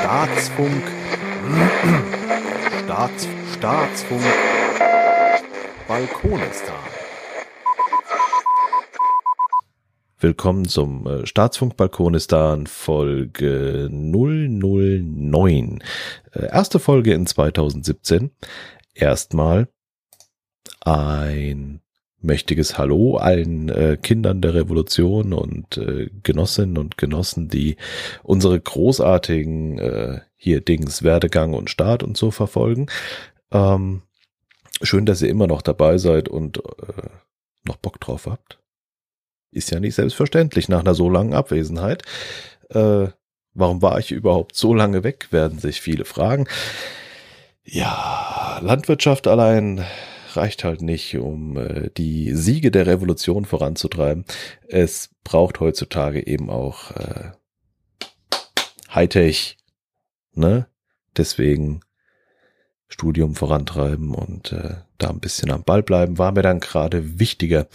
Staatsfunk. Staats, Staatsfunk. Balkonistan. Willkommen zum äh, Staatsfunk Balkonistan Folge 009. Äh, erste Folge in 2017. Erstmal ein mächtiges Hallo allen äh, Kindern der Revolution und äh, Genossinnen und Genossen, die unsere großartigen äh, hier Dings Werdegang und Start und so verfolgen. Ähm, schön, dass ihr immer noch dabei seid und äh, noch Bock drauf habt. Ist ja nicht selbstverständlich nach einer so langen Abwesenheit. Äh, warum war ich überhaupt so lange weg, werden sich viele fragen. Ja, Landwirtschaft allein reicht halt nicht, um äh, die Siege der Revolution voranzutreiben. Es braucht heutzutage eben auch äh, Hightech, ne? Deswegen Studium vorantreiben und äh, da ein bisschen am Ball bleiben, war mir dann gerade wichtiger.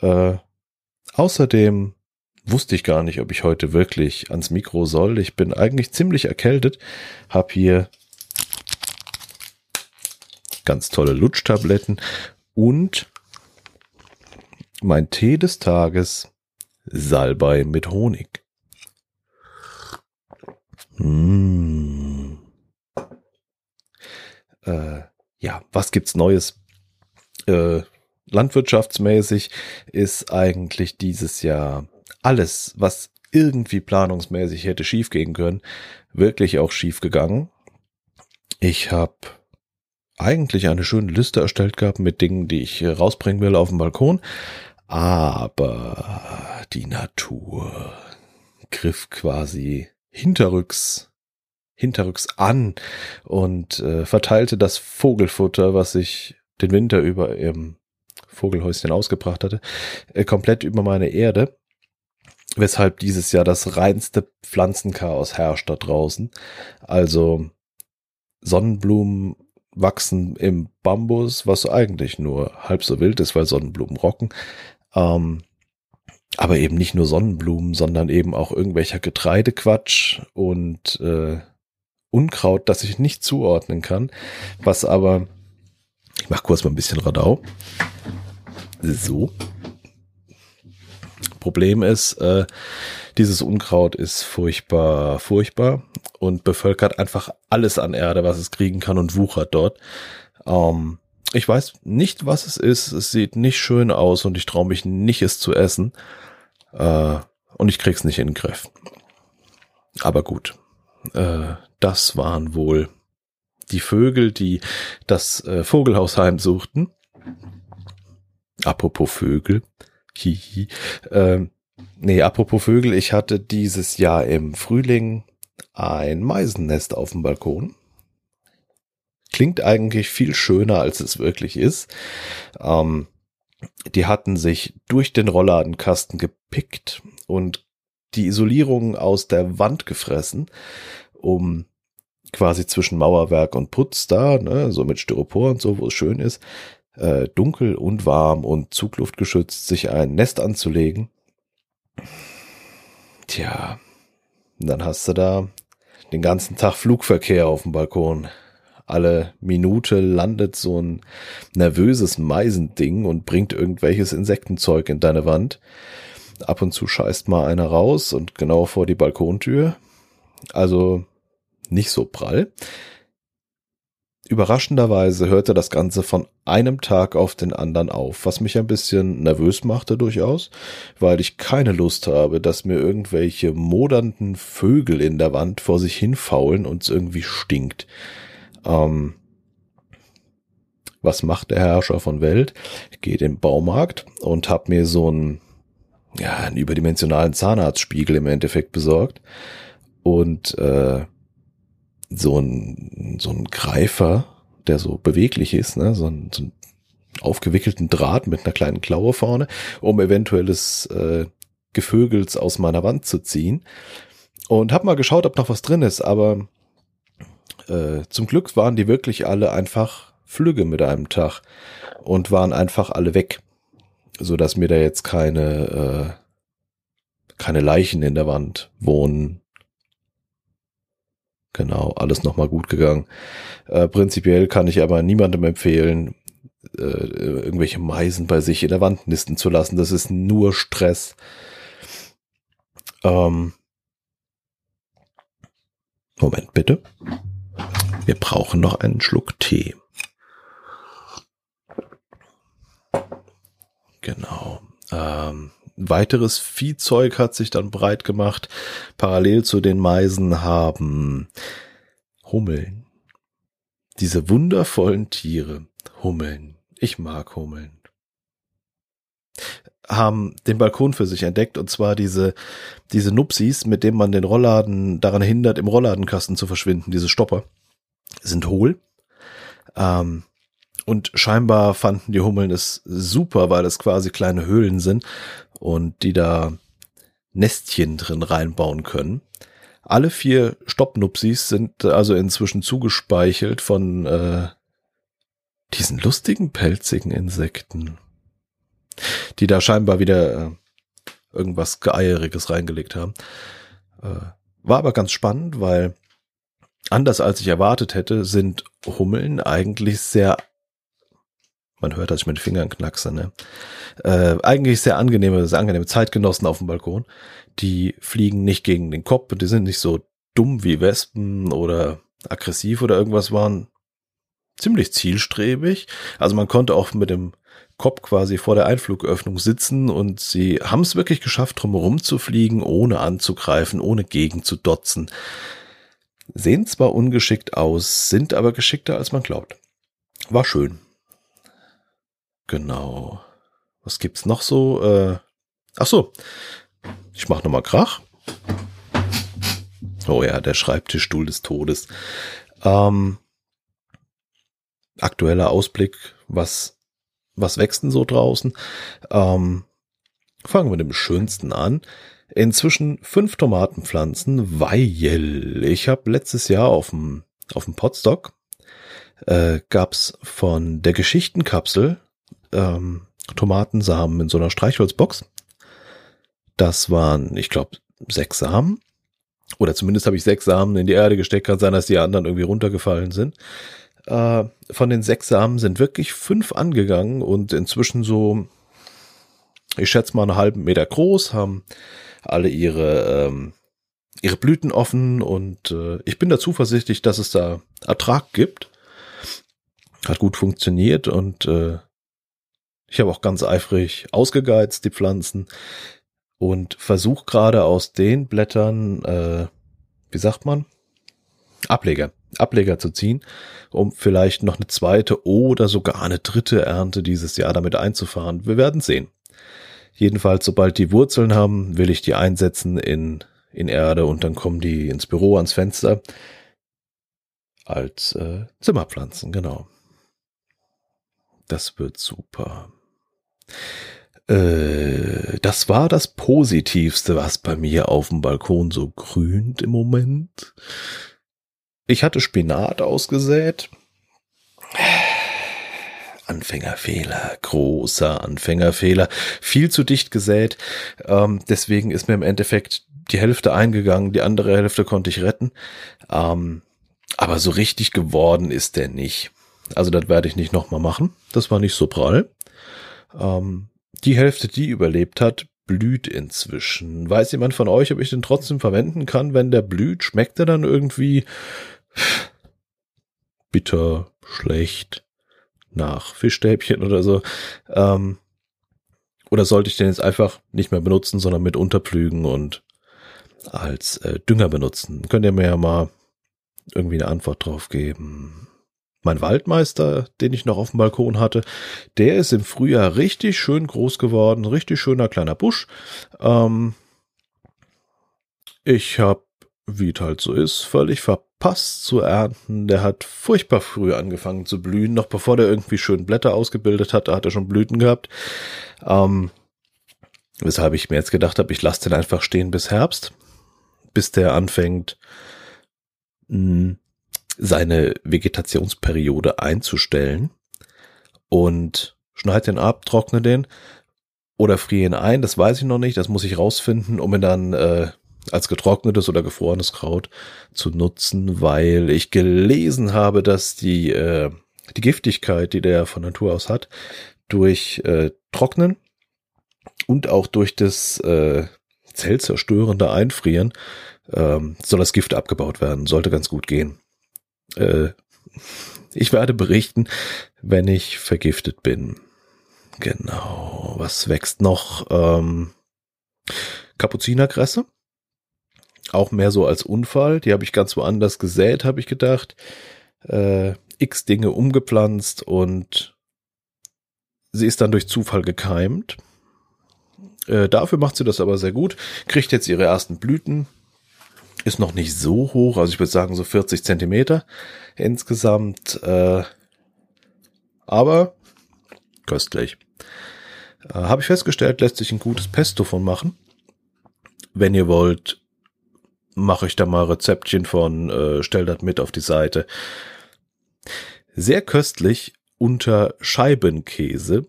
Äh, außerdem wusste ich gar nicht, ob ich heute wirklich ans Mikro soll. Ich bin eigentlich ziemlich erkältet, hab hier ganz tolle Lutschtabletten und mein Tee des Tages Salbei mit Honig. Mmh. Äh, ja, was gibt's Neues? Äh, landwirtschaftsmäßig ist eigentlich dieses Jahr alles, was irgendwie planungsmäßig hätte schiefgehen können, wirklich auch schiefgegangen. Ich habe eigentlich eine schöne Liste erstellt gehabt mit Dingen, die ich rausbringen will auf dem Balkon. Aber die Natur griff quasi hinterrücks, hinterrücks an und äh, verteilte das Vogelfutter, was ich den Winter über im Vogelhäuschen ausgebracht hatte, äh, komplett über meine Erde. Weshalb dieses Jahr das reinste Pflanzenchaos herrscht da draußen. Also Sonnenblumen wachsen im Bambus, was eigentlich nur halb so wild ist, weil Sonnenblumen rocken. Ähm, aber eben nicht nur Sonnenblumen, sondern eben auch irgendwelcher Getreidequatsch und äh, Unkraut, das ich nicht zuordnen kann, was aber, ich mach kurz mal ein bisschen Radau. So. Problem ist, äh, dieses Unkraut ist furchtbar, furchtbar und bevölkert einfach alles an Erde, was es kriegen kann und wuchert dort. Ähm, ich weiß nicht, was es ist. Es sieht nicht schön aus und ich traue mich nicht, es zu essen. Äh, und ich krieg's nicht in den Griff. Aber gut. Äh, das waren wohl die Vögel, die das äh, Vogelhaus heimsuchten. Apropos Vögel. Hihi. Ähm, nee, apropos Vögel, ich hatte dieses Jahr im Frühling ein Meisennest auf dem Balkon. Klingt eigentlich viel schöner, als es wirklich ist. Ähm, die hatten sich durch den Rollladenkasten gepickt und die Isolierung aus der Wand gefressen, um quasi zwischen Mauerwerk und Putz da, ne, so mit Styropor und so, wo es schön ist, äh, dunkel und warm und zugluftgeschützt sich ein Nest anzulegen. Tja, dann hast du da den ganzen Tag Flugverkehr auf dem Balkon. Alle Minute landet so ein nervöses Meisending und bringt irgendwelches Insektenzeug in deine Wand. Ab und zu scheißt mal einer raus und genau vor die Balkontür. Also nicht so prall. Überraschenderweise hörte das Ganze von einem Tag auf den anderen auf, was mich ein bisschen nervös machte durchaus, weil ich keine Lust habe, dass mir irgendwelche modernden Vögel in der Wand vor sich hinfaulen und es irgendwie stinkt. Ähm, was macht der Herrscher von Welt? Ich gehe in den Baumarkt und habe mir so einen, ja, einen überdimensionalen Zahnarztspiegel im Endeffekt besorgt und äh, so ein, so ein Greifer, der so beweglich ist, ne? so, ein, so ein aufgewickelten Draht mit einer kleinen Klaue vorne, um eventuelles äh, Gevögels aus meiner Wand zu ziehen. Und hab mal geschaut, ob noch was drin ist, aber äh, zum Glück waren die wirklich alle einfach flügge mit einem Tag und waren einfach alle weg, so dass mir da jetzt keine äh, keine Leichen in der Wand wohnen. Genau, alles nochmal gut gegangen. Äh, prinzipiell kann ich aber niemandem empfehlen, äh, irgendwelche Meisen bei sich in der Wand nisten zu lassen. Das ist nur Stress. Ähm, Moment bitte. Wir brauchen noch einen Schluck Tee. Genau. Ähm, weiteres Viehzeug hat sich dann breit gemacht. Parallel zu den Meisen haben Hummeln. Diese wundervollen Tiere. Hummeln. Ich mag Hummeln. Haben den Balkon für sich entdeckt und zwar diese, diese Nupsis, mit denen man den Rollladen daran hindert, im Rollladenkasten zu verschwinden, diese Stopper, sind hohl. Ähm, und scheinbar fanden die Hummeln es super, weil es quasi kleine Höhlen sind und die da Nestchen drin reinbauen können. Alle vier Stoppnupsis sind also inzwischen zugespeichelt von äh, diesen lustigen pelzigen Insekten, die da scheinbar wieder äh, irgendwas Geeieriges reingelegt haben. Äh, war aber ganz spannend, weil anders als ich erwartet hätte, sind Hummeln eigentlich sehr man hört, dass ich mit den Fingern knackse, ne? Äh, eigentlich sehr angenehme, sehr angenehme Zeitgenossen auf dem Balkon. Die fliegen nicht gegen den Kopf, die sind nicht so dumm wie Wespen oder aggressiv oder irgendwas waren. Ziemlich zielstrebig. Also man konnte auch mit dem Kopf quasi vor der Einflugöffnung sitzen und sie haben es wirklich geschafft, drumherum zu fliegen, ohne anzugreifen, ohne gegen zu dotzen. Sehen zwar ungeschickt aus, sind aber geschickter als man glaubt. War schön. Genau. Was gibt's noch so? Äh, ach so. Ich mach noch mal Krach. Oh ja, der Schreibtischstuhl des Todes. Ähm, aktueller Ausblick, was, was wächst denn so draußen? Ähm, fangen wir mit dem Schönsten an. Inzwischen fünf Tomatenpflanzen, weil ich habe letztes Jahr auf dem, auf dem Potstock äh, gab's von der Geschichtenkapsel ähm, Tomatensamen in so einer Streichholzbox. Das waren, ich glaube, sechs Samen. Oder zumindest habe ich sechs Samen in die Erde gesteckt. Kann sein, dass die anderen irgendwie runtergefallen sind. Äh, von den sechs Samen sind wirklich fünf angegangen und inzwischen so, ich schätze mal einen halben Meter groß, haben alle ihre, ähm, ihre Blüten offen und äh, ich bin da zuversichtlich, dass es da Ertrag gibt. Hat gut funktioniert und äh, ich habe auch ganz eifrig ausgegeizt, die Pflanzen. Und versuche gerade aus den Blättern, äh, wie sagt man? Ableger. Ableger zu ziehen, um vielleicht noch eine zweite oder sogar eine dritte Ernte dieses Jahr damit einzufahren. Wir werden sehen. Jedenfalls, sobald die Wurzeln haben, will ich die einsetzen in, in Erde und dann kommen die ins Büro ans Fenster als äh, Zimmerpflanzen, genau. Das wird super. Äh, das war das Positivste, was bei mir auf dem Balkon so grünt im Moment. Ich hatte Spinat ausgesät. Anfängerfehler, großer Anfängerfehler, viel zu dicht gesät. Ähm, deswegen ist mir im Endeffekt die Hälfte eingegangen, die andere Hälfte konnte ich retten. Ähm, aber so richtig geworden ist der nicht. Also das werde ich nicht nochmal machen. Das war nicht so prall. Ähm, die Hälfte, die überlebt hat, blüht inzwischen. Weiß jemand von euch, ob ich den trotzdem verwenden kann, wenn der blüht? Schmeckt er dann irgendwie bitter, schlecht, nach Fischstäbchen oder so? Ähm, oder sollte ich den jetzt einfach nicht mehr benutzen, sondern mit unterpflügen und als äh, Dünger benutzen? Könnt ihr mir ja mal irgendwie eine Antwort drauf geben mein Waldmeister, den ich noch auf dem Balkon hatte, der ist im Frühjahr richtig schön groß geworden, richtig schöner kleiner Busch. Ähm, ich habe, wie es halt so ist, völlig verpasst zu ernten. Der hat furchtbar früh angefangen zu blühen, noch bevor der irgendwie schön Blätter ausgebildet hat, da hat er schon Blüten gehabt. Ähm, weshalb ich mir jetzt gedacht habe, ich lasse den einfach stehen bis Herbst, bis der anfängt mh, seine Vegetationsperiode einzustellen und schneid den ab, trockne den oder friere ihn ein, das weiß ich noch nicht, das muss ich rausfinden, um ihn dann äh, als getrocknetes oder gefrorenes Kraut zu nutzen, weil ich gelesen habe, dass die, äh, die Giftigkeit, die der von Natur aus hat, durch äh, Trocknen und auch durch das äh, zellzerstörende Einfrieren ähm, soll das Gift abgebaut werden. Sollte ganz gut gehen. Äh, ich werde berichten, wenn ich vergiftet bin. Genau. Was wächst noch? Ähm, Kapuzinerkresse. Auch mehr so als Unfall. Die habe ich ganz woanders gesät, habe ich gedacht. Äh, X Dinge umgepflanzt und sie ist dann durch Zufall gekeimt. Äh, dafür macht sie das aber sehr gut. Kriegt jetzt ihre ersten Blüten. Ist noch nicht so hoch, also ich würde sagen so 40 Zentimeter insgesamt. Äh, aber köstlich. Äh, Habe ich festgestellt, lässt sich ein gutes Pesto von machen. Wenn ihr wollt, mache ich da mal Rezeptchen von, äh, stell das mit auf die Seite. Sehr köstlich unter Scheibenkäse,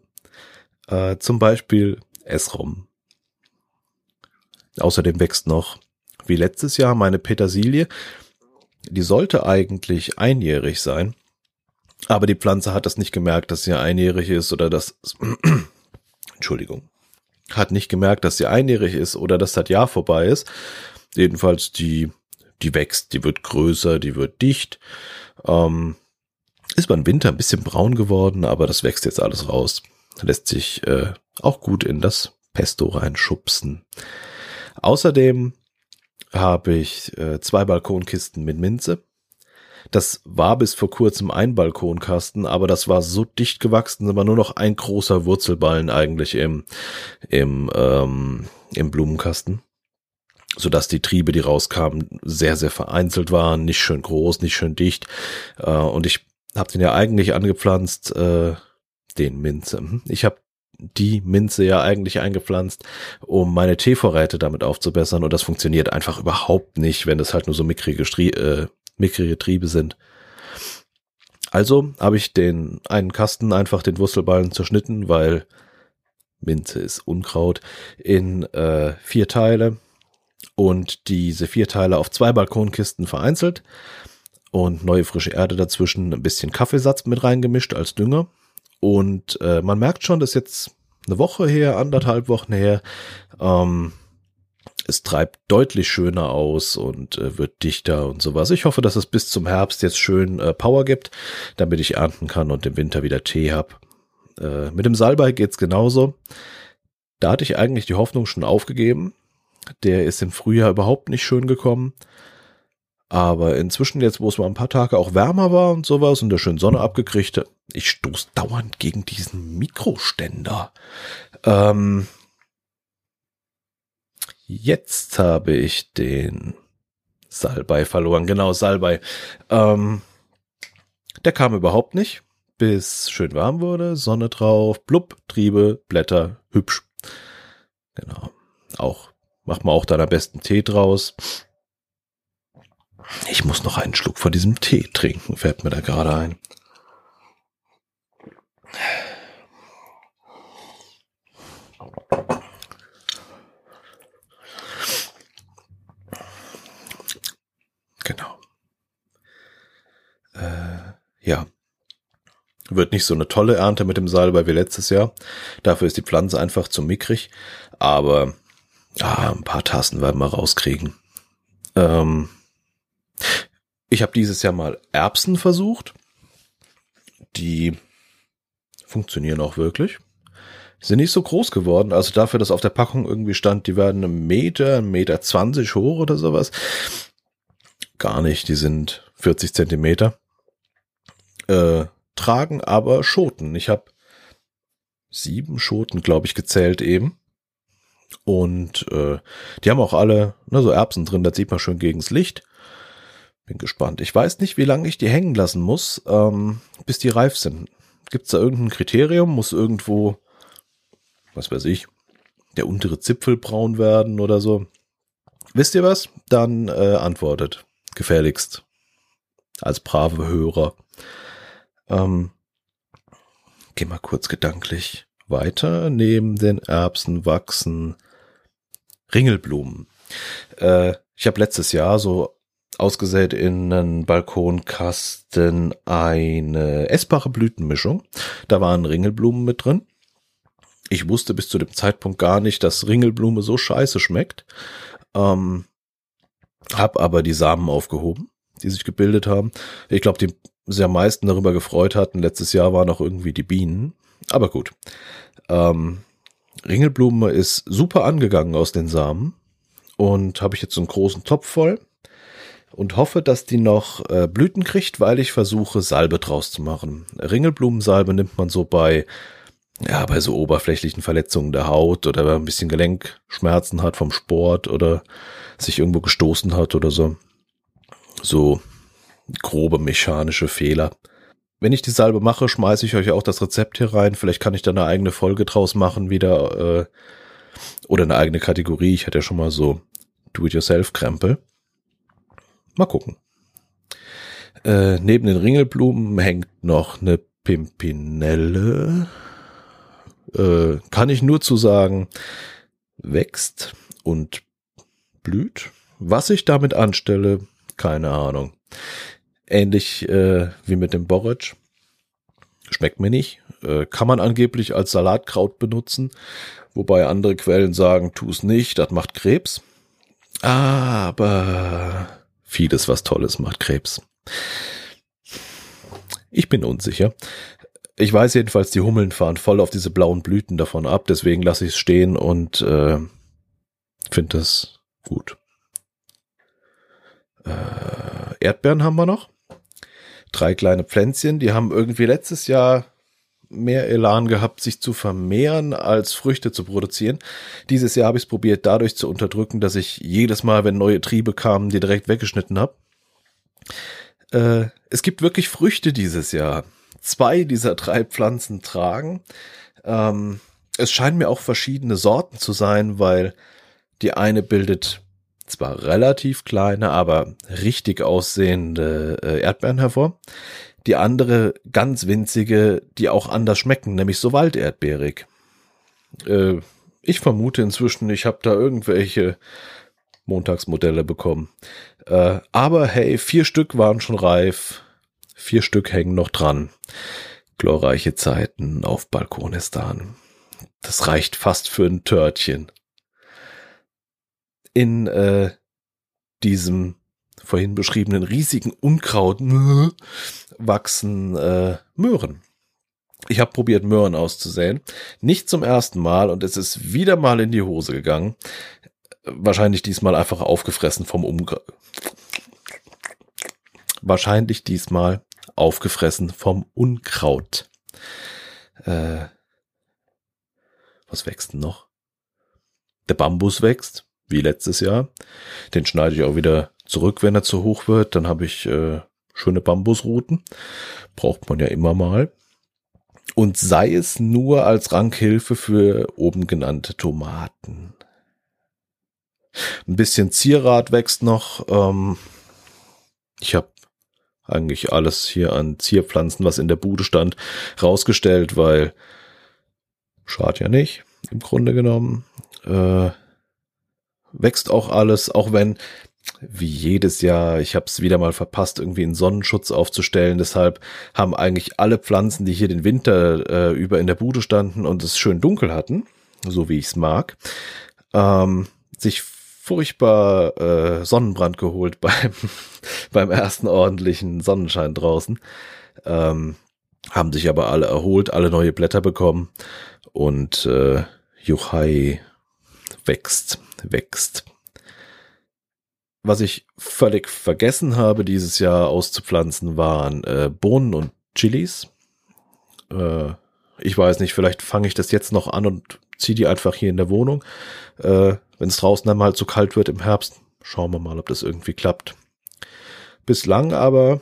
äh, zum Beispiel Esrom. Außerdem wächst noch, wie letztes Jahr, meine Petersilie. Die sollte eigentlich einjährig sein, aber die Pflanze hat das nicht gemerkt, dass sie einjährig ist oder dass, Entschuldigung, hat nicht gemerkt, dass sie einjährig ist oder dass das Jahr vorbei ist. Jedenfalls die, die wächst, die wird größer, die wird dicht. Ähm, ist beim Winter ein bisschen braun geworden, aber das wächst jetzt alles raus. Lässt sich äh, auch gut in das Pesto reinschubsen. Außerdem habe ich äh, zwei Balkonkisten mit Minze. Das war bis vor kurzem ein Balkonkasten, aber das war so dicht gewachsen, da nur noch ein großer Wurzelballen eigentlich im, im, ähm, im Blumenkasten. Sodass die Triebe, die rauskamen, sehr, sehr vereinzelt waren, nicht schön groß, nicht schön dicht. Äh, und ich habe den ja eigentlich angepflanzt, äh, den Minze. Mhm. Ich habe die Minze ja eigentlich eingepflanzt, um meine Teevorräte damit aufzubessern und das funktioniert einfach überhaupt nicht, wenn es halt nur so mickrige, Strie äh, mickrige Triebe sind. Also habe ich den einen Kasten einfach den Wurzelballen zerschnitten, weil Minze ist Unkraut, in äh, vier Teile und diese vier Teile auf zwei Balkonkisten vereinzelt und neue frische Erde dazwischen, ein bisschen Kaffeesatz mit reingemischt als Dünger. Und äh, man merkt schon, dass jetzt eine Woche her, anderthalb Wochen her, ähm, es treibt deutlich schöner aus und äh, wird dichter und sowas. Ich hoffe, dass es bis zum Herbst jetzt schön äh, Power gibt, damit ich ernten kann und im Winter wieder Tee hab. Äh, mit dem Salbei geht's genauso. Da hatte ich eigentlich die Hoffnung schon aufgegeben. Der ist im Frühjahr überhaupt nicht schön gekommen. Aber inzwischen jetzt, wo es mal ein paar Tage auch wärmer war und sowas und der schön Sonne abgekriegt ich stoß dauernd gegen diesen Mikroständer. Ähm, jetzt habe ich den Salbei verloren. Genau, Salbei. Ähm, der kam überhaupt nicht, bis schön warm wurde, Sonne drauf, blub, Triebe, Blätter, hübsch. Genau. Auch, macht man auch dann am besten Tee draus. Ich muss noch einen Schluck von diesem Tee trinken, fällt mir da gerade ein. Genau. Äh, ja. Wird nicht so eine tolle Ernte mit dem Salbei wie letztes Jahr. Dafür ist die Pflanze einfach zu mickrig. Aber ah, ein paar Tassen werden wir rauskriegen. Ähm, ich habe dieses Jahr mal Erbsen versucht. Die funktionieren auch wirklich. Sind nicht so groß geworden. Also dafür, dass auf der Packung irgendwie stand, die werden einen Meter, einen Meter zwanzig hoch oder sowas. Gar nicht. Die sind 40 Zentimeter. Äh, tragen aber Schoten. Ich habe sieben Schoten, glaube ich, gezählt eben. Und äh, die haben auch alle ne, so Erbsen drin, das sieht man schön gegens Licht. Bin gespannt. Ich weiß nicht, wie lange ich die hängen lassen muss, ähm, bis die reif sind. Gibt es da irgendein Kriterium? Muss irgendwo, was weiß ich, der untere Zipfel braun werden oder so? Wisst ihr was? Dann äh, antwortet. Gefälligst. Als brave Hörer. Ähm, geh mal kurz gedanklich weiter. Neben den Erbsen wachsen Ringelblumen. Äh, ich habe letztes Jahr so ausgesät in einen Balkonkasten eine essbare Blütenmischung. Da waren Ringelblumen mit drin. Ich wusste bis zu dem Zeitpunkt gar nicht, dass Ringelblume so scheiße schmeckt. Ähm, hab aber die Samen aufgehoben, die sich gebildet haben. Ich glaube, die sich am meisten darüber gefreut hatten letztes Jahr waren auch irgendwie die Bienen. Aber gut. Ähm, Ringelblume ist super angegangen aus den Samen und habe ich jetzt so einen großen Topf voll und hoffe, dass die noch äh, Blüten kriegt, weil ich versuche, Salbe draus zu machen. Ringelblumensalbe nimmt man so bei, ja, bei so oberflächlichen Verletzungen der Haut oder wenn man ein bisschen Gelenkschmerzen hat vom Sport oder sich irgendwo gestoßen hat oder so. So grobe mechanische Fehler. Wenn ich die Salbe mache, schmeiße ich euch auch das Rezept hier rein. Vielleicht kann ich da eine eigene Folge draus machen, wieder äh, oder eine eigene Kategorie. Ich hatte ja schon mal so Do-it-yourself-Krempel. Mal gucken. Äh, neben den Ringelblumen hängt noch eine Pimpinelle. Äh, kann ich nur zu sagen, wächst und blüht. Was ich damit anstelle, keine Ahnung. Ähnlich äh, wie mit dem Borage. Schmeckt mir nicht. Äh, kann man angeblich als Salatkraut benutzen. Wobei andere Quellen sagen, tu es nicht, das macht Krebs. Aber vieles, was Tolles macht Krebs. Ich bin unsicher. Ich weiß jedenfalls, die Hummeln fahren voll auf diese blauen Blüten davon ab, deswegen lasse ich es stehen und äh, finde das gut. Äh, Erdbeeren haben wir noch. Drei kleine Pflänzchen, die haben irgendwie letztes Jahr mehr Elan gehabt, sich zu vermehren, als Früchte zu produzieren. Dieses Jahr habe ich es probiert, dadurch zu unterdrücken, dass ich jedes Mal, wenn neue Triebe kamen, die direkt weggeschnitten habe. Äh, es gibt wirklich Früchte dieses Jahr. Zwei dieser drei Pflanzen tragen. Ähm, es scheinen mir auch verschiedene Sorten zu sein, weil die eine bildet zwar relativ kleine, aber richtig aussehende äh, Erdbeeren hervor. Die andere ganz winzige, die auch anders schmecken, nämlich so walderdbeerig. Äh, ich vermute inzwischen, ich habe da irgendwelche Montagsmodelle bekommen. Äh, aber hey, vier Stück waren schon reif, vier Stück hängen noch dran. Glorreiche Zeiten auf Balkonistan. Das reicht fast für ein Törtchen in äh, diesem vorhin beschriebenen riesigen Unkraut wachsen äh, Möhren. Ich habe probiert, Möhren auszusäen. Nicht zum ersten Mal und es ist wieder mal in die Hose gegangen. Wahrscheinlich diesmal einfach aufgefressen vom Unkraut. Wahrscheinlich diesmal aufgefressen vom Unkraut. Äh, was wächst denn noch? Der Bambus wächst wie letztes Jahr. Den schneide ich auch wieder zurück, wenn er zu hoch wird. Dann habe ich äh, schöne Bambusrouten. Braucht man ja immer mal. Und sei es nur als Rankhilfe für oben genannte Tomaten. Ein bisschen Zierrad wächst noch. Ähm, ich habe eigentlich alles hier an Zierpflanzen, was in der Bude stand, rausgestellt, weil schad ja nicht, im Grunde genommen. Äh, wächst auch alles, auch wenn wie jedes Jahr, ich habe es wieder mal verpasst, irgendwie einen Sonnenschutz aufzustellen. Deshalb haben eigentlich alle Pflanzen, die hier den Winter äh, über in der Bude standen und es schön dunkel hatten, so wie ich es mag, ähm, sich furchtbar äh, Sonnenbrand geholt beim, beim ersten ordentlichen Sonnenschein draußen. Ähm, haben sich aber alle erholt, alle neue Blätter bekommen und äh, Juchai wächst wächst. Was ich völlig vergessen habe, dieses Jahr auszupflanzen, waren äh, Bohnen und Chilis. Äh, ich weiß nicht, vielleicht fange ich das jetzt noch an und ziehe die einfach hier in der Wohnung. Äh, Wenn es draußen einmal zu kalt wird im Herbst, schauen wir mal, ob das irgendwie klappt. Bislang aber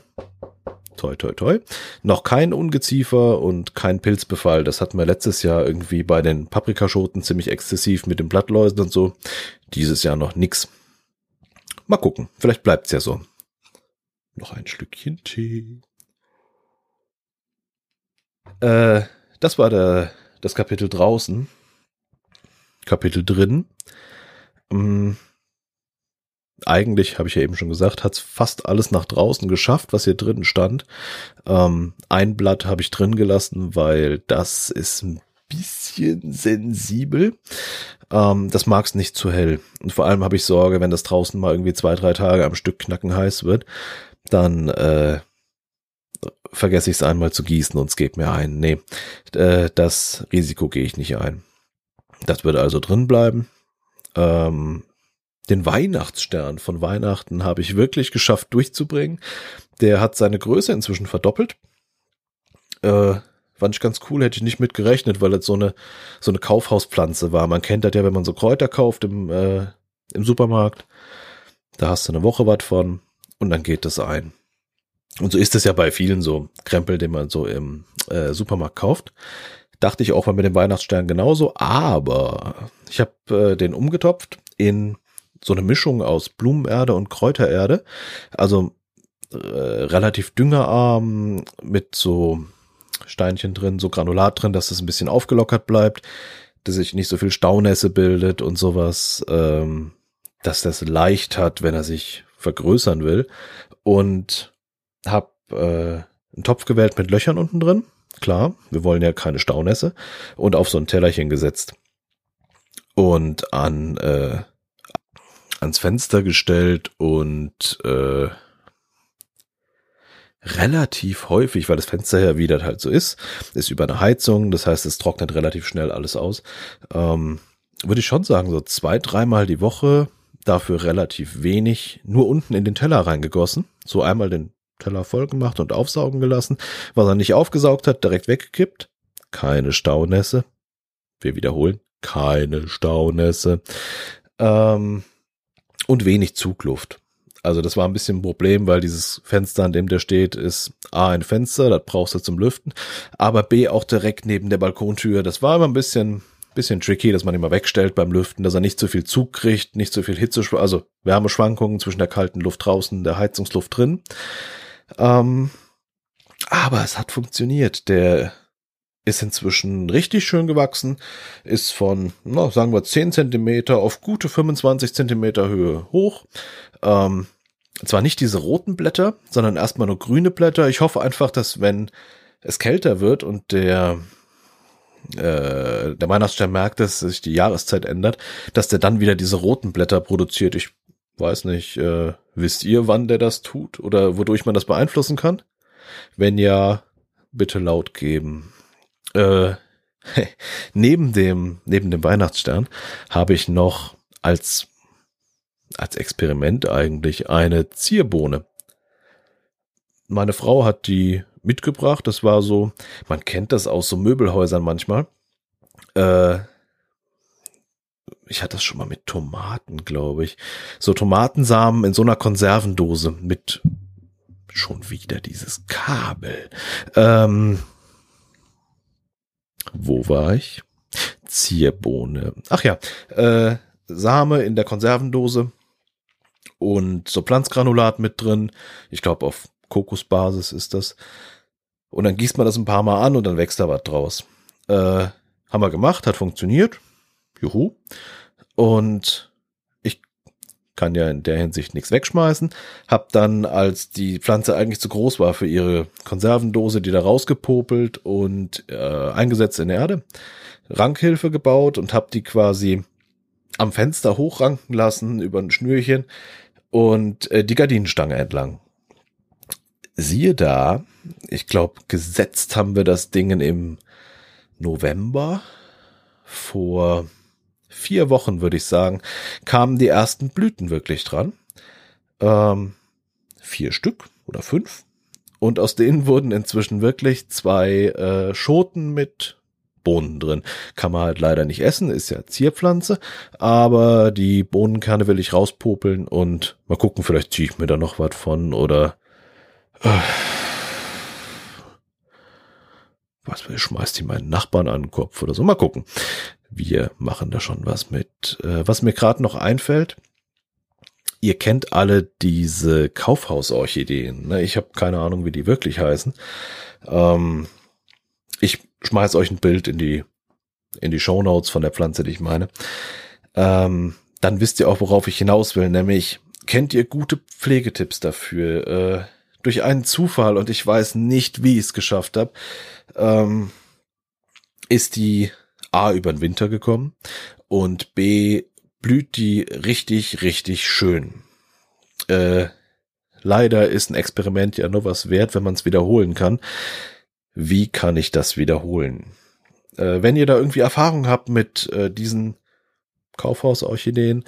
toi toi toi, noch kein Ungeziefer und kein Pilzbefall. Das hatten wir letztes Jahr irgendwie bei den Paprikaschoten ziemlich exzessiv mit den Blattläusen und so. Dieses Jahr noch nix. Mal gucken, vielleicht bleibt's ja so. Noch ein Schlückchen Tee. Äh, das war der, das Kapitel draußen. Kapitel drin. Ähm, eigentlich, habe ich ja eben schon gesagt, hat's fast alles nach draußen geschafft, was hier drin stand. Ähm, ein Blatt habe ich drin gelassen, weil das ist ein bisschen sensibel. Ähm, das mag's nicht zu hell. Und vor allem habe ich Sorge, wenn das draußen mal irgendwie zwei, drei Tage am Stück knacken heiß wird, dann äh, vergesse ich es einmal zu gießen und es geht mir ein. Nee, äh, das Risiko gehe ich nicht ein. Das wird also drin bleiben. Ähm, den Weihnachtsstern von Weihnachten habe ich wirklich geschafft durchzubringen. Der hat seine Größe inzwischen verdoppelt. Äh, fand ich ganz cool, hätte ich nicht mit gerechnet, weil es so eine, so eine Kaufhauspflanze war. Man kennt das ja, wenn man so Kräuter kauft im, äh, im Supermarkt. Da hast du eine Woche was von und dann geht das ein. Und so ist es ja bei vielen so Krempel, den man so im äh, Supermarkt kauft. Dachte ich auch mal mit dem Weihnachtsstern genauso, aber ich habe äh, den umgetopft in so eine Mischung aus Blumenerde und Kräutererde. Also äh, relativ düngerarm mit so Steinchen drin, so Granulat drin, dass es ein bisschen aufgelockert bleibt, dass sich nicht so viel Staunässe bildet und sowas, ähm, dass das leicht hat, wenn er sich vergrößern will. Und hab äh, einen Topf gewählt mit Löchern unten drin. Klar, wir wollen ja keine Staunässe. Und auf so ein Tellerchen gesetzt. Und an äh, ans Fenster gestellt und äh, relativ häufig, weil das Fenster ja wieder halt so ist, ist über eine Heizung, das heißt, es trocknet relativ schnell alles aus. Ähm, würde ich schon sagen, so zwei, dreimal die Woche, dafür relativ wenig, nur unten in den Teller reingegossen, so einmal den Teller voll gemacht und aufsaugen gelassen, was er nicht aufgesaugt hat, direkt weggekippt, keine Staunässe. Wir wiederholen, keine Staunässe. Ähm, und wenig Zugluft. Also das war ein bisschen ein Problem, weil dieses Fenster, an dem der steht, ist A ein Fenster, das brauchst du zum Lüften, aber B auch direkt neben der Balkontür. Das war immer ein bisschen, bisschen tricky, dass man immer wegstellt beim Lüften, dass er nicht zu viel Zug kriegt, nicht zu viel Hitze, also Wärmeschwankungen zwischen der kalten Luft draußen, der Heizungsluft drin. Ähm, aber es hat funktioniert. Der ist inzwischen richtig schön gewachsen, ist von, na, sagen wir, 10 Zentimeter auf gute 25 Zentimeter Höhe hoch. Ähm, zwar nicht diese roten Blätter, sondern erstmal nur grüne Blätter. Ich hoffe einfach, dass wenn es kälter wird und der äh, der Weihnachtsstern merkt, dass sich die Jahreszeit ändert, dass der dann wieder diese roten Blätter produziert. Ich weiß nicht, äh, wisst ihr, wann der das tut oder wodurch man das beeinflussen kann? Wenn ja, bitte laut geben. Äh, neben dem, neben dem Weihnachtsstern habe ich noch als, als Experiment eigentlich eine Zierbohne. Meine Frau hat die mitgebracht. Das war so, man kennt das aus so Möbelhäusern manchmal. Äh, ich hatte das schon mal mit Tomaten, glaube ich. So Tomatensamen in so einer Konservendose mit schon wieder dieses Kabel. Ähm, wo war ich? Zierbohne. Ach ja, äh, Same in der Konservendose und so Pflanzgranulat mit drin. Ich glaube auf Kokosbasis ist das. Und dann gießt man das ein paar Mal an und dann wächst da was draus. Äh, haben wir gemacht, hat funktioniert. Juhu. Und kann ja in der Hinsicht nichts wegschmeißen. Hab dann, als die Pflanze eigentlich zu groß war für ihre Konservendose, die da rausgepopelt und äh, eingesetzt in Erde, Rankhilfe gebaut und hab die quasi am Fenster hochranken lassen über ein Schnürchen und äh, die Gardinenstange entlang. Siehe da, ich glaube, gesetzt haben wir das Ding im November vor vier Wochen, würde ich sagen, kamen die ersten Blüten wirklich dran. Ähm, vier Stück oder fünf. Und aus denen wurden inzwischen wirklich zwei äh, Schoten mit Bohnen drin. Kann man halt leider nicht essen, ist ja Zierpflanze. Aber die Bohnenkerne will ich rauspopeln und mal gucken, vielleicht ziehe ich mir da noch was von oder äh, was schmeißt die meinen Nachbarn an den Kopf oder so. Mal gucken wir machen da schon was mit. Äh, was mir gerade noch einfällt, ihr kennt alle diese Kaufhausorchideen. Ne? Ich habe keine Ahnung, wie die wirklich heißen. Ähm, ich schmeiß euch ein Bild in die in die Show Notes von der Pflanze, die ich meine. Ähm, dann wisst ihr auch, worauf ich hinaus will, nämlich kennt ihr gute Pflegetipps dafür? Äh, durch einen Zufall und ich weiß nicht, wie ich es geschafft habe, ähm, ist die A über den Winter gekommen und B blüht die richtig, richtig schön. Äh, leider ist ein Experiment ja nur was wert, wenn man es wiederholen kann. Wie kann ich das wiederholen? Äh, wenn ihr da irgendwie Erfahrung habt mit äh, diesen Kaufhaus-Orchideen,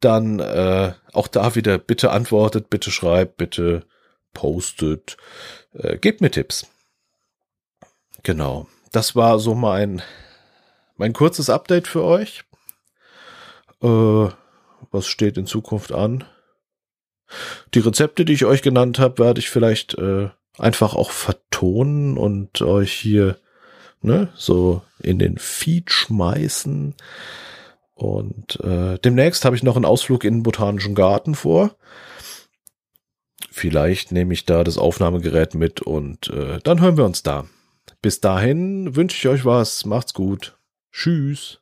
dann äh, auch da wieder bitte antwortet, bitte schreibt, bitte postet, äh, gebt mir Tipps. Genau, das war so mein mein kurzes Update für euch. Äh, was steht in Zukunft an? Die Rezepte, die ich euch genannt habe, werde ich vielleicht äh, einfach auch vertonen und euch hier ne, so in den Feed schmeißen. Und äh, demnächst habe ich noch einen Ausflug in den Botanischen Garten vor. Vielleicht nehme ich da das Aufnahmegerät mit und äh, dann hören wir uns da. Bis dahin wünsche ich euch was. Macht's gut. Tschüss.